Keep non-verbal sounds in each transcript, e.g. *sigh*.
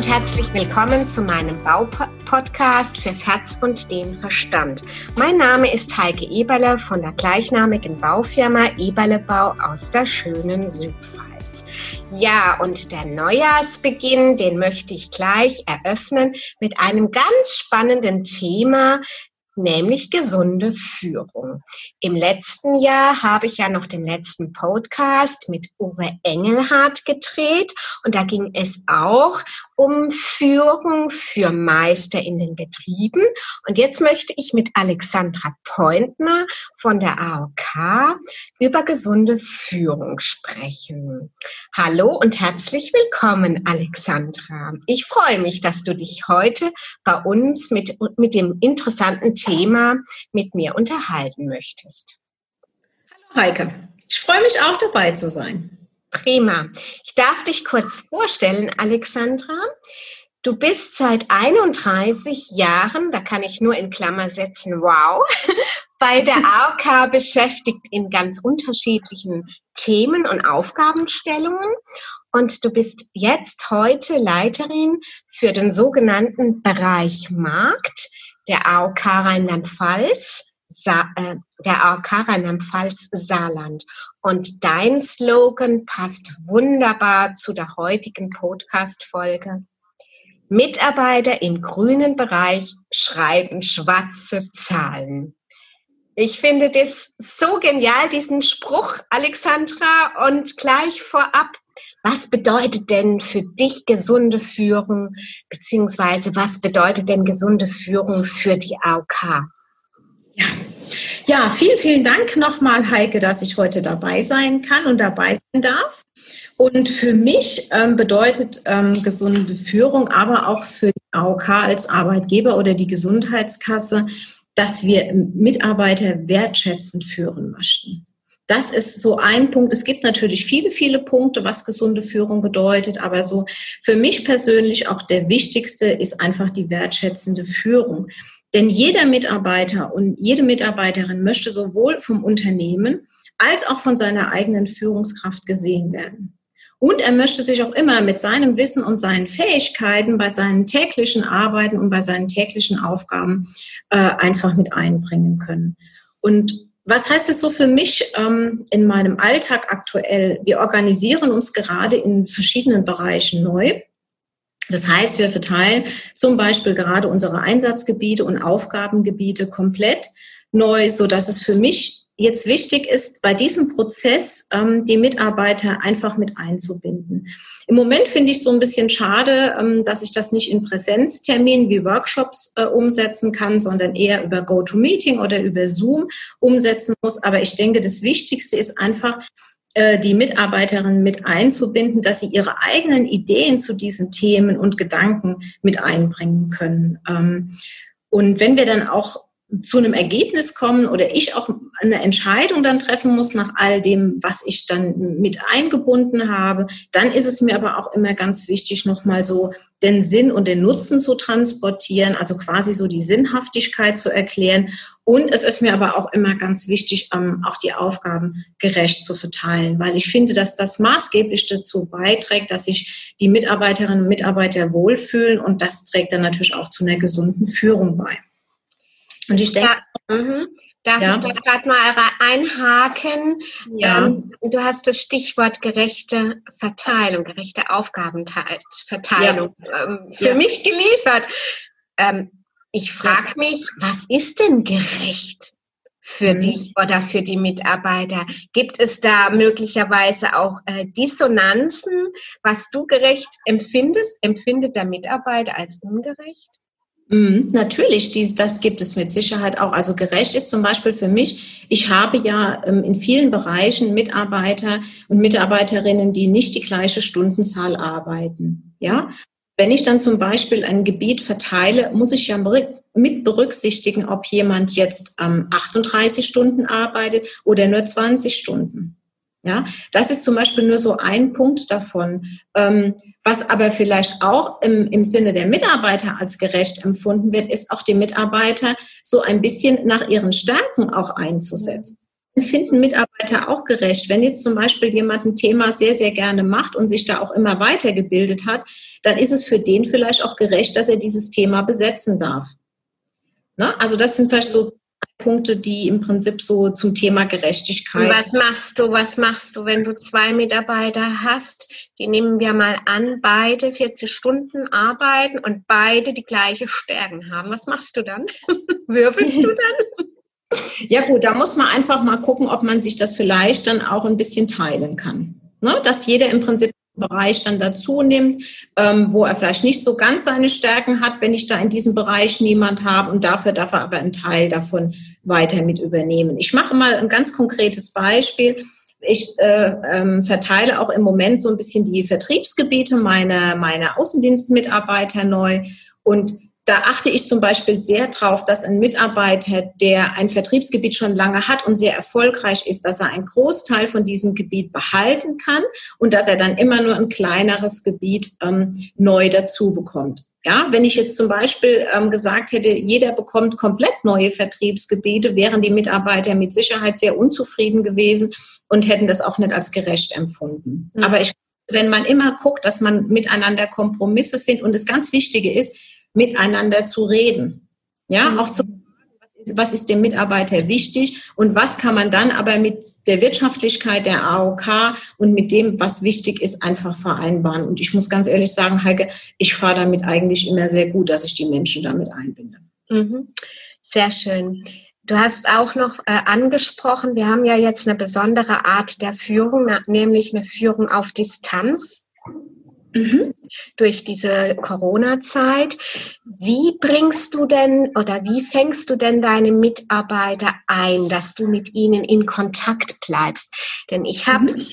und herzlich willkommen zu meinem Baupodcast fürs Herz und den Verstand. Mein Name ist Heike Eberle von der gleichnamigen Baufirma Eberle Bau aus der schönen Südpfalz. Ja, und der Neujahrsbeginn, den möchte ich gleich eröffnen mit einem ganz spannenden Thema, nämlich gesunde Führung. Im letzten Jahr habe ich ja noch den letzten Podcast mit Uwe Engelhardt gedreht und da ging es auch um Führung für Meister in den Betrieben. Und jetzt möchte ich mit Alexandra Pointner von der AOK über gesunde Führung sprechen. Hallo und herzlich willkommen, Alexandra. Ich freue mich, dass du dich heute bei uns mit, mit dem interessanten Thema mit mir unterhalten möchtest. Hallo Heike, ich freue mich auch dabei zu sein. Prima. Ich darf dich kurz vorstellen, Alexandra. Du bist seit 31 Jahren, da kann ich nur in Klammer setzen, wow, *laughs* bei der *laughs* AOK beschäftigt in ganz unterschiedlichen Themen und Aufgabenstellungen. Und du bist jetzt heute Leiterin für den sogenannten Bereich Markt der AOK Rheinland-Pfalz Sa äh, der AOK Rheinland-Pfalz Saarland. Und dein Slogan passt wunderbar zu der heutigen Podcast-Folge. Mitarbeiter im grünen Bereich schreiben schwarze Zahlen. Ich finde das so genial, diesen Spruch, Alexandra. Und gleich vorab, was bedeutet denn für dich gesunde Führung, beziehungsweise was bedeutet denn gesunde Führung für die AOK? Ja. ja, vielen, vielen Dank nochmal, Heike, dass ich heute dabei sein kann und dabei sein darf. Und für mich ähm, bedeutet ähm, gesunde Führung, aber auch für die AOK als Arbeitgeber oder die Gesundheitskasse, dass wir Mitarbeiter wertschätzend führen möchten. Das ist so ein Punkt. Es gibt natürlich viele, viele Punkte, was gesunde Führung bedeutet, aber so für mich persönlich auch der wichtigste ist einfach die wertschätzende Führung. Denn jeder Mitarbeiter und jede Mitarbeiterin möchte sowohl vom Unternehmen als auch von seiner eigenen Führungskraft gesehen werden. Und er möchte sich auch immer mit seinem Wissen und seinen Fähigkeiten bei seinen täglichen Arbeiten und bei seinen täglichen Aufgaben äh, einfach mit einbringen können. Und was heißt es so für mich ähm, in meinem Alltag aktuell? Wir organisieren uns gerade in verschiedenen Bereichen neu. Das heißt, wir verteilen zum Beispiel gerade unsere Einsatzgebiete und Aufgabengebiete komplett neu, so dass es für mich jetzt wichtig ist, bei diesem Prozess ähm, die Mitarbeiter einfach mit einzubinden. Im Moment finde ich so ein bisschen schade, ähm, dass ich das nicht in Präsenzterminen wie Workshops äh, umsetzen kann, sondern eher über GoToMeeting oder über Zoom umsetzen muss. Aber ich denke, das Wichtigste ist einfach, die Mitarbeiterinnen mit einzubinden, dass sie ihre eigenen Ideen zu diesen Themen und Gedanken mit einbringen können. Ähm, und wenn wir dann auch zu einem Ergebnis kommen oder ich auch eine Entscheidung dann treffen muss nach all dem, was ich dann mit eingebunden habe, dann ist es mir aber auch immer ganz wichtig, nochmal so den Sinn und den Nutzen zu transportieren, also quasi so die Sinnhaftigkeit zu erklären. Und es ist mir aber auch immer ganz wichtig, ähm, auch die Aufgaben gerecht zu verteilen, weil ich finde, dass das maßgeblich dazu beiträgt, dass sich die Mitarbeiterinnen und Mitarbeiter wohlfühlen und das trägt dann natürlich auch zu einer gesunden Führung bei. Und ich denke, ja, mhm. Darf ja. ich da gerade mal einhaken? Ja. Ähm, du hast das Stichwort gerechte Verteilung, gerechte Aufgabenverteilung ja. ähm, für mich geliefert. Ähm, ich frage mich, was ist denn gerecht für mhm. dich oder für die Mitarbeiter? Gibt es da möglicherweise auch äh, Dissonanzen, was du gerecht empfindest? Empfindet der Mitarbeiter als ungerecht? Mhm, natürlich, dies, das gibt es mit Sicherheit auch. Also gerecht ist zum Beispiel für mich, ich habe ja ähm, in vielen Bereichen Mitarbeiter und Mitarbeiterinnen, die nicht die gleiche Stundenzahl arbeiten. Ja, wenn ich dann zum Beispiel ein Gebiet verteile, muss ich ja mit berücksichtigen, ob jemand jetzt ähm, 38 Stunden arbeitet oder nur 20 Stunden. Ja, das ist zum Beispiel nur so ein Punkt davon. Ähm, was aber vielleicht auch im, im Sinne der Mitarbeiter als gerecht empfunden wird, ist auch die Mitarbeiter so ein bisschen nach ihren Stärken auch einzusetzen. empfinden Mitarbeiter auch gerecht. Wenn jetzt zum Beispiel jemand ein Thema sehr, sehr gerne macht und sich da auch immer weitergebildet hat, dann ist es für den vielleicht auch gerecht, dass er dieses Thema besetzen darf. Ne? Also das sind vielleicht so Punkte, die im Prinzip so zum Thema Gerechtigkeit. Was machst du? Was machst du, wenn du zwei Mitarbeiter hast? Die nehmen wir mal an, beide 40 Stunden arbeiten und beide die gleiche Stärken haben. Was machst du dann? *laughs* Würfelst du dann? *laughs* Ja gut, da muss man einfach mal gucken, ob man sich das vielleicht dann auch ein bisschen teilen kann. Ne? Dass jeder im Prinzip Bereich dann dazu nimmt, ähm, wo er vielleicht nicht so ganz seine Stärken hat, wenn ich da in diesem Bereich niemand habe und dafür darf er aber einen Teil davon weiter mit übernehmen. Ich mache mal ein ganz konkretes Beispiel. Ich äh, ähm, verteile auch im Moment so ein bisschen die Vertriebsgebiete meiner, meiner Außendienstmitarbeiter neu und da achte ich zum Beispiel sehr drauf, dass ein Mitarbeiter, der ein Vertriebsgebiet schon lange hat und sehr erfolgreich ist, dass er einen Großteil von diesem Gebiet behalten kann und dass er dann immer nur ein kleineres Gebiet ähm, neu dazu bekommt. Ja, wenn ich jetzt zum Beispiel ähm, gesagt hätte, jeder bekommt komplett neue Vertriebsgebiete, wären die Mitarbeiter mit Sicherheit sehr unzufrieden gewesen und hätten das auch nicht als gerecht empfunden. Mhm. Aber ich, wenn man immer guckt, dass man miteinander Kompromisse findet und das ganz Wichtige ist, miteinander zu reden. Ja, mhm. auch zu was ist dem Mitarbeiter wichtig und was kann man dann aber mit der Wirtschaftlichkeit der AOK und mit dem, was wichtig ist, einfach vereinbaren. Und ich muss ganz ehrlich sagen, Heike, ich fahre damit eigentlich immer sehr gut, dass ich die Menschen damit einbinde. Mhm. Sehr schön. Du hast auch noch äh, angesprochen, wir haben ja jetzt eine besondere Art der Führung, nämlich eine Führung auf Distanz. Mhm. Durch diese Corona-Zeit. Wie bringst du denn oder wie fängst du denn deine Mitarbeiter ein, dass du mit ihnen in Kontakt bleibst? Denn ich habe mhm.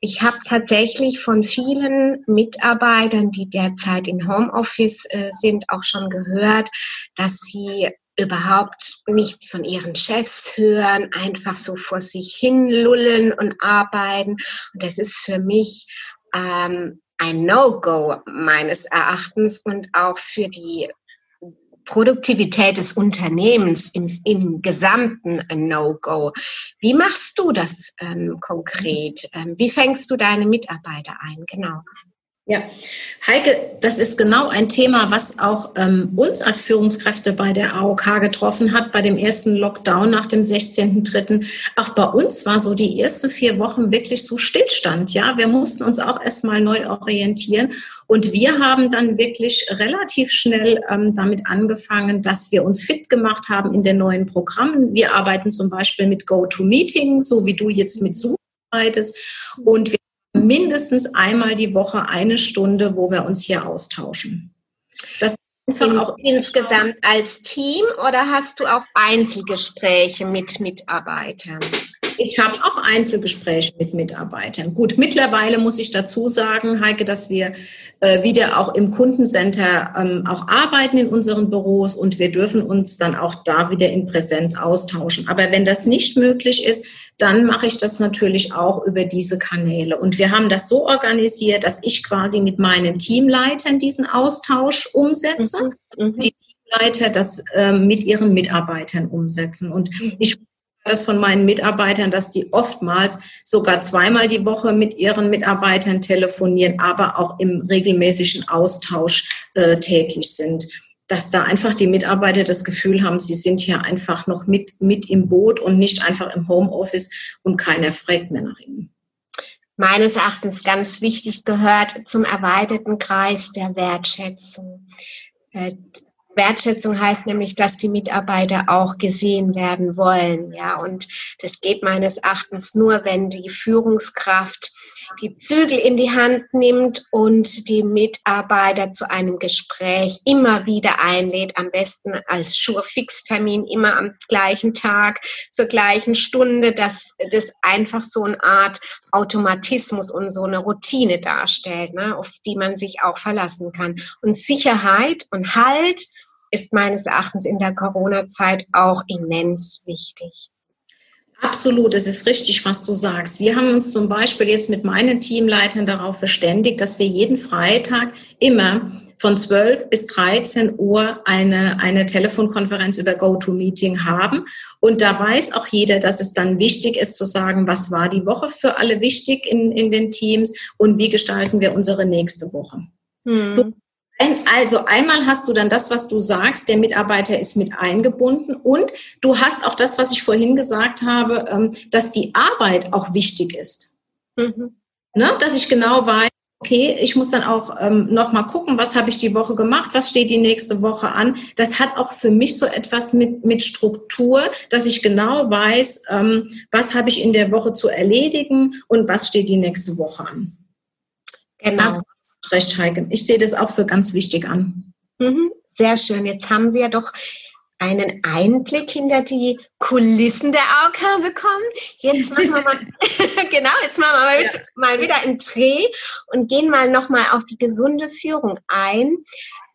Ich habe tatsächlich von vielen Mitarbeitern, die derzeit in Homeoffice äh, sind, auch schon gehört, dass sie überhaupt nichts von ihren Chefs hören, einfach so vor sich hin lullen und arbeiten. Und das ist für mich ähm, ein No-Go meines Erachtens und auch für die Produktivität des Unternehmens im, im Gesamten ein No-Go. Wie machst du das ähm, konkret? Ähm, wie fängst du deine Mitarbeiter ein? Genau. Ja, Heike, das ist genau ein Thema, was auch ähm, uns als Führungskräfte bei der AOK getroffen hat, bei dem ersten Lockdown nach dem 16.3. Auch bei uns war so die ersten vier Wochen wirklich so Stillstand. Ja, wir mussten uns auch erstmal neu orientieren. Und wir haben dann wirklich relativ schnell ähm, damit angefangen, dass wir uns fit gemacht haben in den neuen Programmen. Wir arbeiten zum Beispiel mit GoToMeeting, so wie du jetzt mit Zoom arbeitest. Und wir mindestens einmal die Woche eine Stunde, wo wir uns hier austauschen. Das In, auch insgesamt als Team oder hast du auch Einzelgespräche mit Mitarbeitern? Ich habe auch Einzelgespräche mit Mitarbeitern. Gut, mittlerweile muss ich dazu sagen, Heike, dass wir äh, wieder auch im Kundencenter ähm, auch arbeiten in unseren Büros und wir dürfen uns dann auch da wieder in Präsenz austauschen. Aber wenn das nicht möglich ist, dann mache ich das natürlich auch über diese Kanäle. Und wir haben das so organisiert, dass ich quasi mit meinen Teamleitern diesen Austausch umsetze. Mhm. mhm. Die Teamleiter das äh, mit ihren Mitarbeitern umsetzen. Und mhm. ich das von meinen Mitarbeitern, dass die oftmals sogar zweimal die Woche mit ihren Mitarbeitern telefonieren, aber auch im regelmäßigen Austausch äh, täglich sind. Dass da einfach die Mitarbeiter das Gefühl haben, sie sind hier einfach noch mit, mit im Boot und nicht einfach im Homeoffice und keiner fragt mehr nach ihnen meines Erachtens ganz wichtig gehört zum erweiterten Kreis der Wertschätzung. Wertschätzung heißt nämlich, dass die Mitarbeiter auch gesehen werden wollen. Ja, und das geht meines Erachtens nur, wenn die Führungskraft die Zügel in die Hand nimmt und die Mitarbeiter zu einem Gespräch immer wieder einlädt, am besten als Schurfixtermin immer am gleichen Tag, zur gleichen Stunde, dass das einfach so eine Art Automatismus und so eine Routine darstellt, ne, auf die man sich auch verlassen kann. Und Sicherheit und Halt ist meines Erachtens in der Corona-Zeit auch immens wichtig. Absolut, es ist richtig, was du sagst. Wir haben uns zum Beispiel jetzt mit meinen Teamleitern darauf verständigt, dass wir jeden Freitag immer von 12 bis 13 Uhr eine, eine Telefonkonferenz über GoToMeeting haben. Und da weiß auch jeder, dass es dann wichtig ist zu sagen, was war die Woche für alle wichtig in, in den Teams und wie gestalten wir unsere nächste Woche. Hm. So also einmal hast du dann das, was du sagst, der Mitarbeiter ist mit eingebunden und du hast auch das, was ich vorhin gesagt habe, ähm, dass die Arbeit auch wichtig ist. Mhm. Ne? Dass ich genau weiß, okay, ich muss dann auch ähm, nochmal gucken, was habe ich die Woche gemacht, was steht die nächste Woche an. Das hat auch für mich so etwas mit, mit Struktur, dass ich genau weiß, ähm, was habe ich in der Woche zu erledigen und was steht die nächste Woche an. Genau. Recht, Heike. Ich sehe das auch für ganz wichtig an. Mhm, sehr schön. Jetzt haben wir doch einen Einblick hinter die Kulissen der AOK bekommen. Jetzt machen wir mal, *laughs* *laughs* genau, jetzt machen wir mal, ja. mal, wieder einen Dreh und gehen mal nochmal auf die gesunde Führung ein.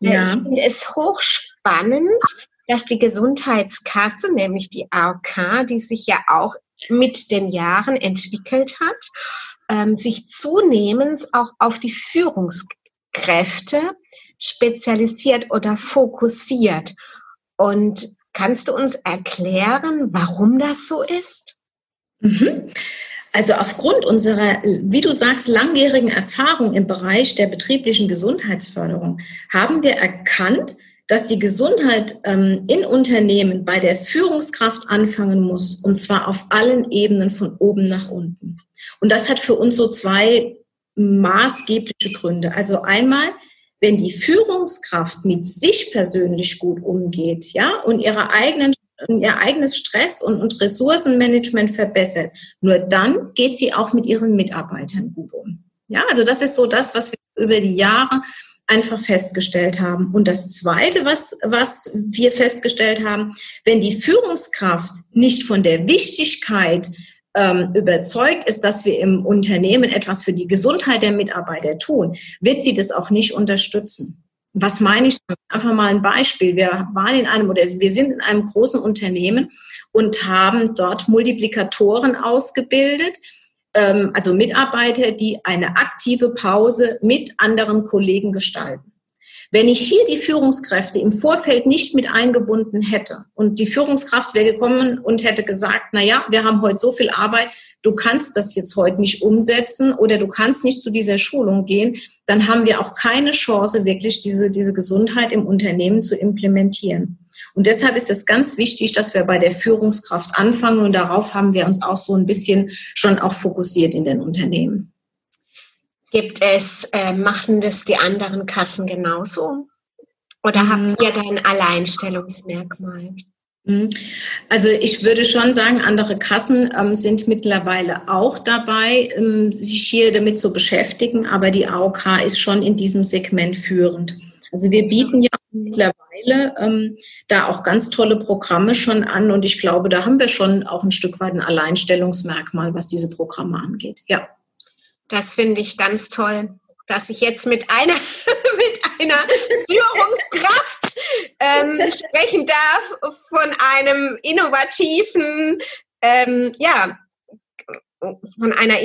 Äh, ja. Ich finde es hochspannend, dass die Gesundheitskasse, nämlich die AOK, die sich ja auch mit den Jahren entwickelt hat, ähm, sich zunehmend auch auf die Führungskräfte spezialisiert oder fokussiert. Und kannst du uns erklären, warum das so ist? Mhm. Also aufgrund unserer, wie du sagst, langjährigen Erfahrung im Bereich der betrieblichen Gesundheitsförderung haben wir erkannt, dass die Gesundheit ähm, in Unternehmen bei der Führungskraft anfangen muss, und zwar auf allen Ebenen von oben nach unten. Und das hat für uns so zwei maßgebliche Gründe. Also einmal, wenn die Führungskraft mit sich persönlich gut umgeht, ja, und ihre eigenen ihr eigenes Stress- und, und Ressourcenmanagement verbessert, nur dann geht sie auch mit ihren Mitarbeitern gut um. Ja, also das ist so das, was wir über die Jahre einfach festgestellt haben. Und das Zweite, was, was wir festgestellt haben, wenn die Führungskraft nicht von der Wichtigkeit ähm, überzeugt ist, dass wir im Unternehmen etwas für die Gesundheit der Mitarbeiter tun, wird sie das auch nicht unterstützen. Was meine ich? Einfach mal ein Beispiel. Wir waren in einem oder wir sind in einem großen Unternehmen und haben dort Multiplikatoren ausgebildet, ähm, also Mitarbeiter, die eine aktive Pause mit anderen Kollegen gestalten. Wenn ich hier die Führungskräfte im Vorfeld nicht mit eingebunden hätte und die Führungskraft wäre gekommen und hätte gesagt, na ja, wir haben heute so viel Arbeit, du kannst das jetzt heute nicht umsetzen oder du kannst nicht zu dieser Schulung gehen, dann haben wir auch keine Chance, wirklich diese, diese Gesundheit im Unternehmen zu implementieren. Und deshalb ist es ganz wichtig, dass wir bei der Führungskraft anfangen und darauf haben wir uns auch so ein bisschen schon auch fokussiert in den Unternehmen. Gibt es, äh, machen das die anderen Kassen genauso? Oder mhm. habt ihr da ein Alleinstellungsmerkmal? Mhm. Also ich würde schon sagen, andere Kassen ähm, sind mittlerweile auch dabei, ähm, sich hier damit zu beschäftigen, aber die AOK ist schon in diesem Segment führend. Also wir bieten ja mittlerweile ähm, da auch ganz tolle Programme schon an und ich glaube, da haben wir schon auch ein Stück weit ein Alleinstellungsmerkmal, was diese Programme angeht. Ja. Das finde ich ganz toll, dass ich jetzt mit einer, *laughs* mit einer Führungskraft ähm, *laughs* sprechen darf von einem innovativen, ähm, ja, von einer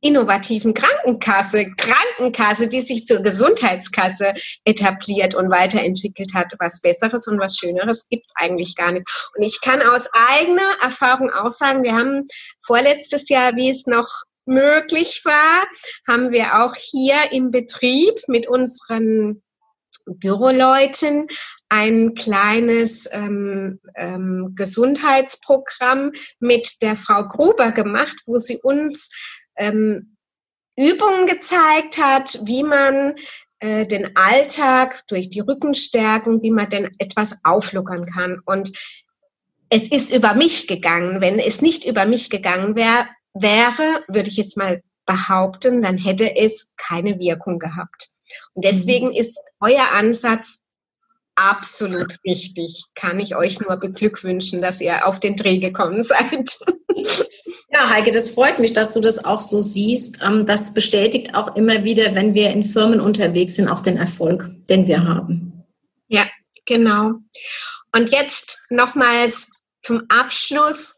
innovativen Krankenkasse, Krankenkasse, die sich zur Gesundheitskasse etabliert und weiterentwickelt hat. Was Besseres und was Schöneres gibt es eigentlich gar nicht. Und ich kann aus eigener Erfahrung auch sagen, wir haben vorletztes Jahr, wie es noch möglich war, haben wir auch hier im Betrieb mit unseren Büroleuten ein kleines ähm, ähm, Gesundheitsprogramm mit der Frau Gruber gemacht, wo sie uns ähm, Übungen gezeigt hat, wie man äh, den Alltag durch die Rückenstärkung, wie man denn etwas aufluckern kann. Und es ist über mich gegangen. Wenn es nicht über mich gegangen wäre, wäre, würde ich jetzt mal behaupten, dann hätte es keine Wirkung gehabt. Und deswegen mhm. ist euer Ansatz absolut richtig. Kann ich euch nur beglückwünschen, dass ihr auf den Dreh gekommen *laughs* seid. Ja, Heike, das freut mich, dass du das auch so siehst. Ähm, das bestätigt auch immer wieder, wenn wir in Firmen unterwegs sind, auch den Erfolg, den wir haben. Ja, genau. Und jetzt nochmals zum Abschluss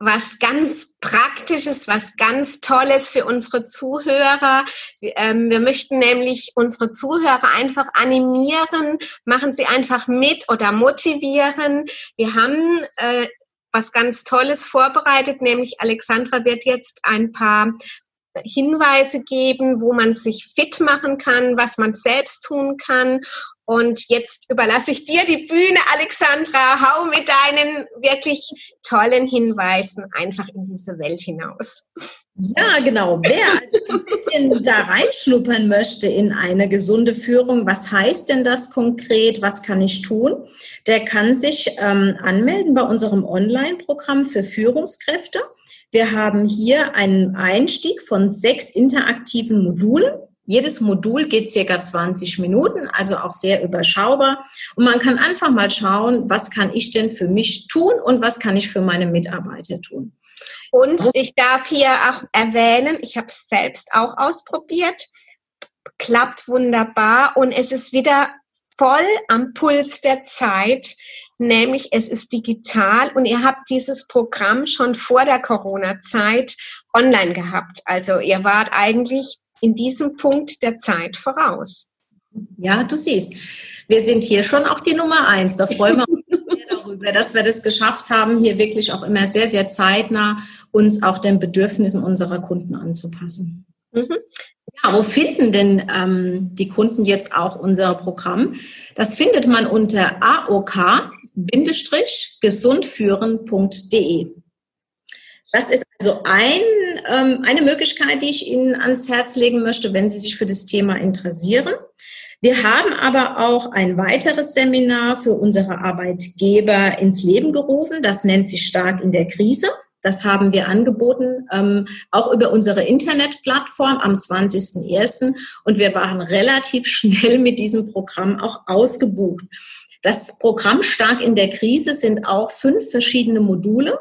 was ganz Praktisches, was ganz Tolles für unsere Zuhörer. Ähm, wir möchten nämlich unsere Zuhörer einfach animieren, machen sie einfach mit oder motivieren. Wir haben äh, was ganz Tolles vorbereitet, nämlich Alexandra wird jetzt ein paar Hinweise geben, wo man sich fit machen kann, was man selbst tun kann. Und jetzt überlasse ich dir die Bühne, Alexandra. Hau mit deinen wirklich tollen Hinweisen einfach in diese Welt hinaus. Ja, genau. Wer also ein bisschen da reinschnuppern möchte in eine gesunde Führung, was heißt denn das konkret? Was kann ich tun? Der kann sich ähm, anmelden bei unserem Online-Programm für Führungskräfte. Wir haben hier einen Einstieg von sechs interaktiven Modulen. Jedes Modul geht circa 20 Minuten, also auch sehr überschaubar. Und man kann einfach mal schauen, was kann ich denn für mich tun und was kann ich für meine Mitarbeiter tun. Und ich darf hier auch erwähnen, ich habe es selbst auch ausprobiert, klappt wunderbar und es ist wieder voll am Puls der Zeit, nämlich es ist digital und ihr habt dieses Programm schon vor der Corona-Zeit online gehabt. Also ihr wart eigentlich in diesem Punkt der Zeit voraus. Ja, du siehst, wir sind hier schon auch die Nummer eins. Da freuen wir uns *laughs* sehr darüber, dass wir das geschafft haben, hier wirklich auch immer sehr, sehr zeitnah uns auch den Bedürfnissen unserer Kunden anzupassen. Mhm. Ja, wo finden denn ähm, die Kunden jetzt auch unser Programm? Das findet man unter aok-gesundführen.de. Das ist also ein, ähm, eine Möglichkeit, die ich Ihnen ans Herz legen möchte, wenn Sie sich für das Thema interessieren. Wir haben aber auch ein weiteres Seminar für unsere Arbeitgeber ins Leben gerufen. Das nennt sich Stark in der Krise. Das haben wir angeboten, ähm, auch über unsere Internetplattform am 20.01. Und wir waren relativ schnell mit diesem Programm auch ausgebucht. Das Programm Stark in der Krise sind auch fünf verschiedene Module.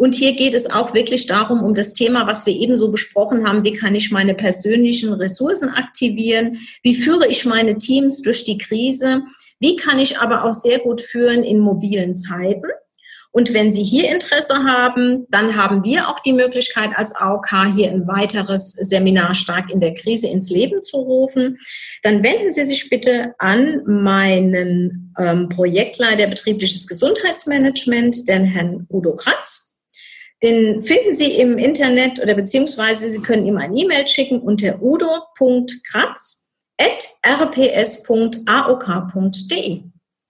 Und hier geht es auch wirklich darum, um das Thema, was wir eben so besprochen haben, wie kann ich meine persönlichen Ressourcen aktivieren, wie führe ich meine Teams durch die Krise, wie kann ich aber auch sehr gut führen in mobilen Zeiten. Und wenn Sie hier Interesse haben, dann haben wir auch die Möglichkeit als AOK hier ein weiteres Seminar stark in der Krise ins Leben zu rufen. Dann wenden Sie sich bitte an meinen ähm, Projektleiter betriebliches Gesundheitsmanagement, den Herrn Udo Kratz. Den finden Sie im Internet oder beziehungsweise Sie können ihm eine E-Mail schicken unter udo.kratz.rps.aok.de.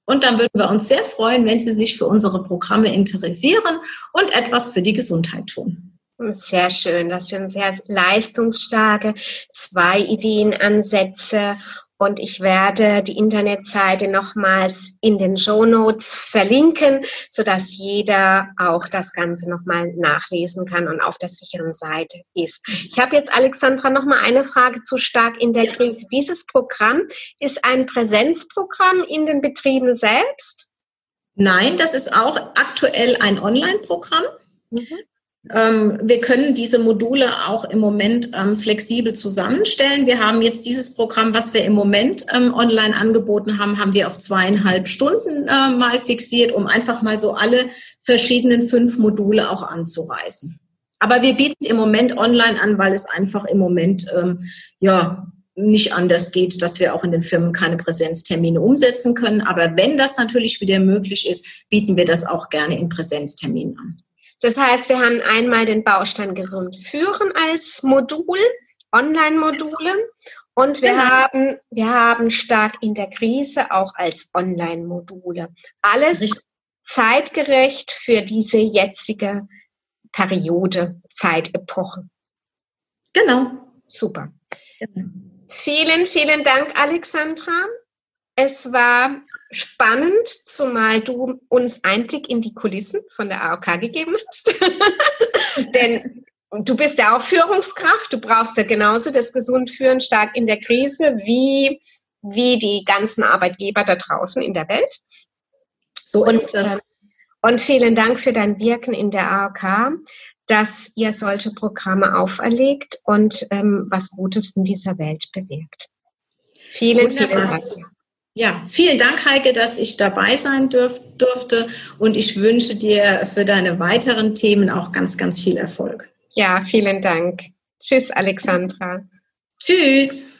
Und dann würden wir uns sehr freuen, wenn Sie sich für unsere Programme interessieren und etwas für die Gesundheit tun. Sehr schön, das sind sehr leistungsstarke zwei Ideenansätze und ich werde die Internetseite nochmals in den Show Notes verlinken, sodass jeder auch das Ganze nochmal nachlesen kann und auf der sicheren Seite ist. Ich habe jetzt, Alexandra, nochmal eine Frage zu stark in der Krise. Dieses Programm ist ein Präsenzprogramm in den Betrieben selbst? Nein, das ist auch aktuell ein Online-Programm. Mhm. Ähm, wir können diese Module auch im Moment ähm, flexibel zusammenstellen. Wir haben jetzt dieses Programm, was wir im Moment ähm, online angeboten haben, haben wir auf zweieinhalb Stunden äh, mal fixiert, um einfach mal so alle verschiedenen fünf Module auch anzureißen. Aber wir bieten es im Moment online an, weil es einfach im Moment ja nicht anders geht, dass wir auch in den Firmen keine Präsenztermine umsetzen können. Aber wenn das natürlich wieder möglich ist, bieten wir das auch gerne in Präsenzterminen an. Das heißt, wir haben einmal den Baustein gesund führen als Modul, Online-Module. Und wir, genau. haben, wir haben stark in der Krise auch als Online-Module. Alles Richtig. zeitgerecht für diese jetzige Periode, Zeitepoche. Genau. Super. Genau. Vielen, vielen Dank, Alexandra. Es war spannend, zumal du uns Einblick in die Kulissen von der AOK gegeben hast. *laughs* Denn du bist ja auch Führungskraft, du brauchst ja genauso das Gesundführen stark in der Krise wie, wie die ganzen Arbeitgeber da draußen in der Welt. So und, ist das. Und vielen Dank für dein Wirken in der AOK, dass ihr solche Programme auferlegt und ähm, was Gutes in dieser Welt bewirkt. Vielen, Wunderbar. vielen Dank. Ja, vielen Dank, Heike, dass ich dabei sein dürf, durfte und ich wünsche dir für deine weiteren Themen auch ganz, ganz viel Erfolg. Ja, vielen Dank. Tschüss, Alexandra. Tschüss.